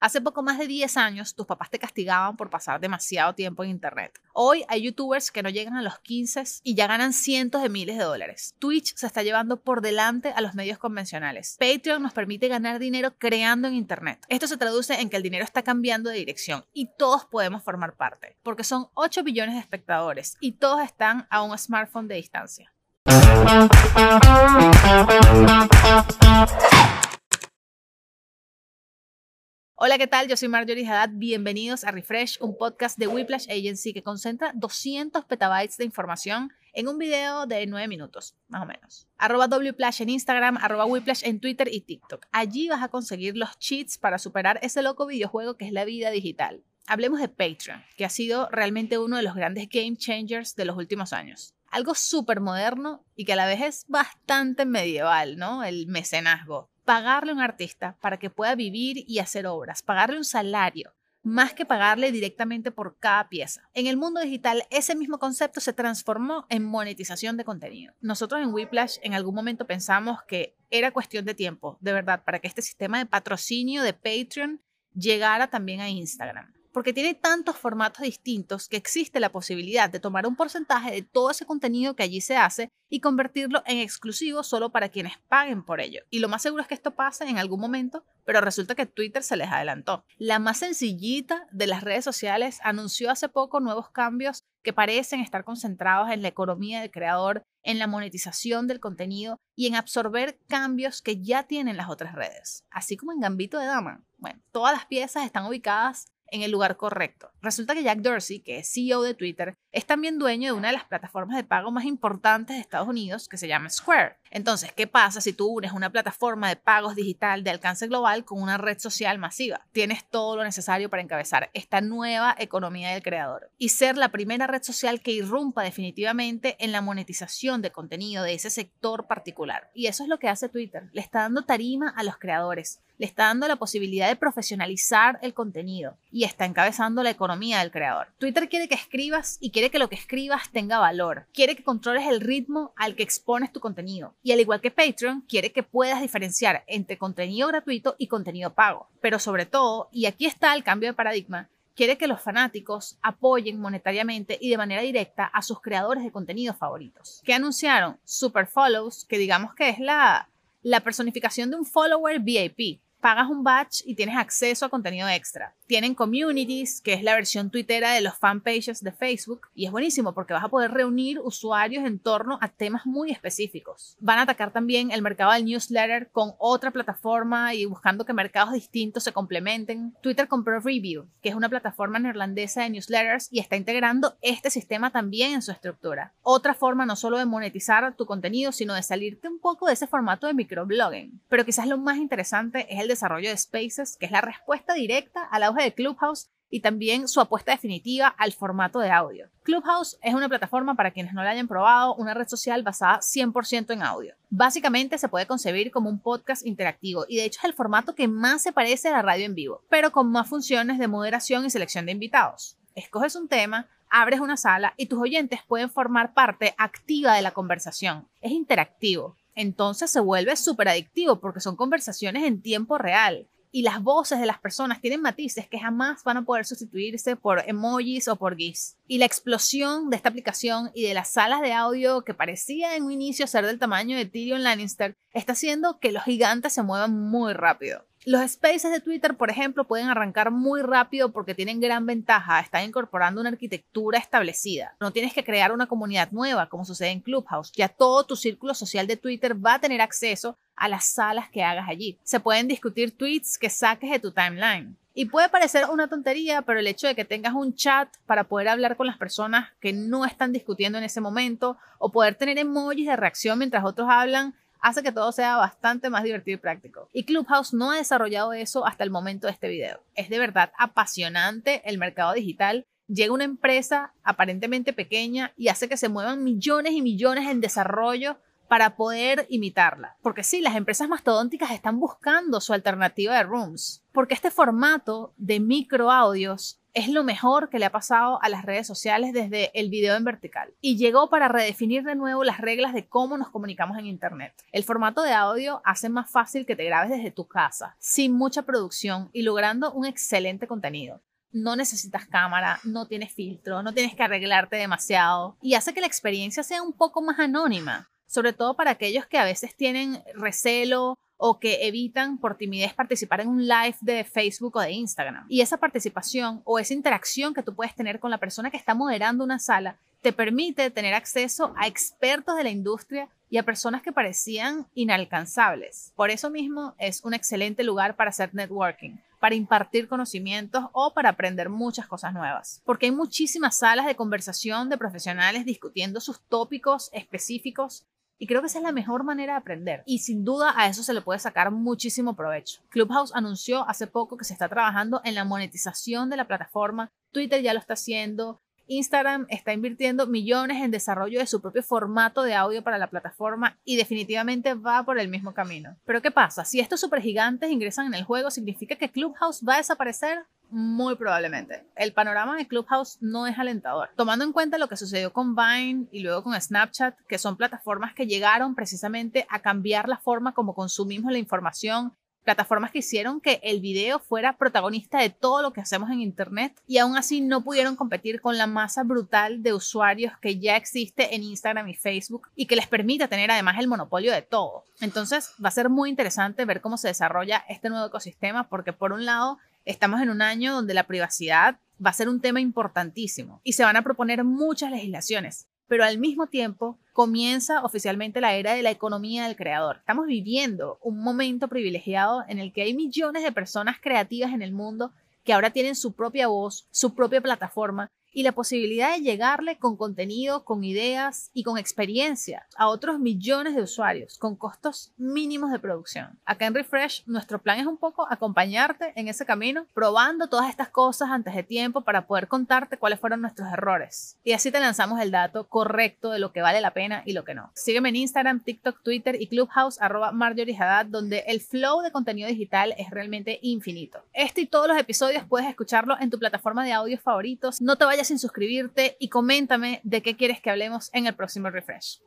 Hace poco más de 10 años, tus papás te castigaban por pasar demasiado tiempo en Internet. Hoy hay youtubers que no llegan a los 15 y ya ganan cientos de miles de dólares. Twitch se está llevando por delante a los medios convencionales. Patreon nos permite ganar dinero creando en Internet. Esto se traduce en que el dinero está cambiando de dirección y todos podemos formar parte, porque son 8 billones de espectadores y todos están a un smartphone de distancia. Hola, ¿qué tal? Yo soy Marjorie Haddad. Bienvenidos a Refresh, un podcast de Whiplash Agency que concentra 200 petabytes de información en un video de 9 minutos, más o menos. Arroba Wplash en Instagram, arroba Whiplash en Twitter y TikTok. Allí vas a conseguir los cheats para superar ese loco videojuego que es la vida digital. Hablemos de Patreon, que ha sido realmente uno de los grandes game changers de los últimos años algo súper moderno y que a la vez es bastante medieval, ¿no? El mecenazgo pagarle a un artista para que pueda vivir y hacer obras, pagarle un salario, más que pagarle directamente por cada pieza. En el mundo digital, ese mismo concepto se transformó en monetización de contenido. Nosotros en Whiplash en algún momento pensamos que era cuestión de tiempo, de verdad, para que este sistema de patrocinio de Patreon llegara también a Instagram porque tiene tantos formatos distintos que existe la posibilidad de tomar un porcentaje de todo ese contenido que allí se hace y convertirlo en exclusivo solo para quienes paguen por ello. Y lo más seguro es que esto pase en algún momento, pero resulta que Twitter se les adelantó. La más sencillita de las redes sociales anunció hace poco nuevos cambios que parecen estar concentrados en la economía del creador, en la monetización del contenido y en absorber cambios que ya tienen las otras redes. Así como en Gambito de Dama. Bueno, todas las piezas están ubicadas en el lugar correcto. Resulta que Jack Dorsey, que es CEO de Twitter, es también dueño de una de las plataformas de pago más importantes de Estados Unidos que se llama Square. Entonces, ¿qué pasa si tú unes una plataforma de pagos digital de alcance global con una red social masiva? Tienes todo lo necesario para encabezar esta nueva economía del creador y ser la primera red social que irrumpa definitivamente en la monetización de contenido de ese sector particular. Y eso es lo que hace Twitter. Le está dando tarima a los creadores le está dando la posibilidad de profesionalizar el contenido y está encabezando la economía del creador. Twitter quiere que escribas y quiere que lo que escribas tenga valor. Quiere que controles el ritmo al que expones tu contenido. Y al igual que Patreon, quiere que puedas diferenciar entre contenido gratuito y contenido pago. Pero sobre todo, y aquí está el cambio de paradigma, quiere que los fanáticos apoyen monetariamente y de manera directa a sus creadores de contenido favoritos. ¿Qué anunciaron? Super Follows, que digamos que es la, la personificación de un follower VIP pagas un batch y tienes acceso a contenido extra. Tienen communities, que es la versión twittera de los fanpages de Facebook, y es buenísimo porque vas a poder reunir usuarios en torno a temas muy específicos. Van a atacar también el mercado del newsletter con otra plataforma y buscando que mercados distintos se complementen. Twitter compró Review, que es una plataforma neerlandesa de newsletters y está integrando este sistema también en su estructura. Otra forma no solo de monetizar tu contenido, sino de salirte un poco de ese formato de microblogging. Pero quizás lo más interesante es el desarrollo de Spaces, que es la respuesta directa al auge de Clubhouse y también su apuesta definitiva al formato de audio. Clubhouse es una plataforma para quienes no la hayan probado, una red social basada 100% en audio. Básicamente se puede concebir como un podcast interactivo y de hecho es el formato que más se parece a la radio en vivo, pero con más funciones de moderación y selección de invitados. Escoges un tema, abres una sala y tus oyentes pueden formar parte activa de la conversación. Es interactivo entonces se vuelve súper adictivo porque son conversaciones en tiempo real y las voces de las personas tienen matices que jamás van a poder sustituirse por emojis o por GIFs. Y la explosión de esta aplicación y de las salas de audio que parecía en un inicio ser del tamaño de Tyrion Lannister está haciendo que los gigantes se muevan muy rápido. Los spaces de Twitter, por ejemplo, pueden arrancar muy rápido porque tienen gran ventaja, están incorporando una arquitectura establecida. No tienes que crear una comunidad nueva como sucede en Clubhouse. Ya todo tu círculo social de Twitter va a tener acceso a las salas que hagas allí. Se pueden discutir tweets que saques de tu timeline. Y puede parecer una tontería, pero el hecho de que tengas un chat para poder hablar con las personas que no están discutiendo en ese momento o poder tener emojis de reacción mientras otros hablan hace que todo sea bastante más divertido y práctico. Y Clubhouse no ha desarrollado eso hasta el momento de este video. Es de verdad apasionante el mercado digital. Llega una empresa aparentemente pequeña y hace que se muevan millones y millones en desarrollo para poder imitarla. Porque sí, las empresas mastodónticas están buscando su alternativa de rooms. Porque este formato de micro audios es lo mejor que le ha pasado a las redes sociales desde el video en vertical y llegó para redefinir de nuevo las reglas de cómo nos comunicamos en Internet. El formato de audio hace más fácil que te grabes desde tu casa, sin mucha producción y logrando un excelente contenido. No necesitas cámara, no tienes filtro, no tienes que arreglarte demasiado y hace que la experiencia sea un poco más anónima, sobre todo para aquellos que a veces tienen recelo o que evitan por timidez participar en un live de Facebook o de Instagram. Y esa participación o esa interacción que tú puedes tener con la persona que está moderando una sala te permite tener acceso a expertos de la industria y a personas que parecían inalcanzables. Por eso mismo es un excelente lugar para hacer networking, para impartir conocimientos o para aprender muchas cosas nuevas. Porque hay muchísimas salas de conversación de profesionales discutiendo sus tópicos específicos y creo que esa es la mejor manera de aprender. Y sin duda a eso se le puede sacar muchísimo provecho. Clubhouse anunció hace poco que se está trabajando en la monetización de la plataforma. Twitter ya lo está haciendo. Instagram está invirtiendo millones en desarrollo de su propio formato de audio para la plataforma y definitivamente va por el mismo camino. Pero ¿qué pasa? Si estos supergigantes ingresan en el juego, ¿significa que Clubhouse va a desaparecer? Muy probablemente. El panorama de Clubhouse no es alentador. Tomando en cuenta lo que sucedió con Vine y luego con Snapchat, que son plataformas que llegaron precisamente a cambiar la forma como consumimos la información, plataformas que hicieron que el video fuera protagonista de todo lo que hacemos en Internet y aún así no pudieron competir con la masa brutal de usuarios que ya existe en Instagram y Facebook y que les permite tener además el monopolio de todo. Entonces va a ser muy interesante ver cómo se desarrolla este nuevo ecosistema porque por un lado Estamos en un año donde la privacidad va a ser un tema importantísimo y se van a proponer muchas legislaciones, pero al mismo tiempo comienza oficialmente la era de la economía del creador. Estamos viviendo un momento privilegiado en el que hay millones de personas creativas en el mundo que ahora tienen su propia voz, su propia plataforma y la posibilidad de llegarle con contenido, con ideas y con experiencia a otros millones de usuarios con costos mínimos de producción. Acá en Refresh nuestro plan es un poco acompañarte en ese camino, probando todas estas cosas antes de tiempo para poder contarte cuáles fueron nuestros errores. Y así te lanzamos el dato correcto de lo que vale la pena y lo que no. Sígueme en Instagram, TikTok, Twitter y Clubhouse arroba Marjorie Haddad, donde el flow de contenido digital es realmente infinito. Este y todos los episodios puedes escucharlo en tu plataforma de audio favoritos. No te vayas sin suscribirte y coméntame de qué quieres que hablemos en el próximo refresh.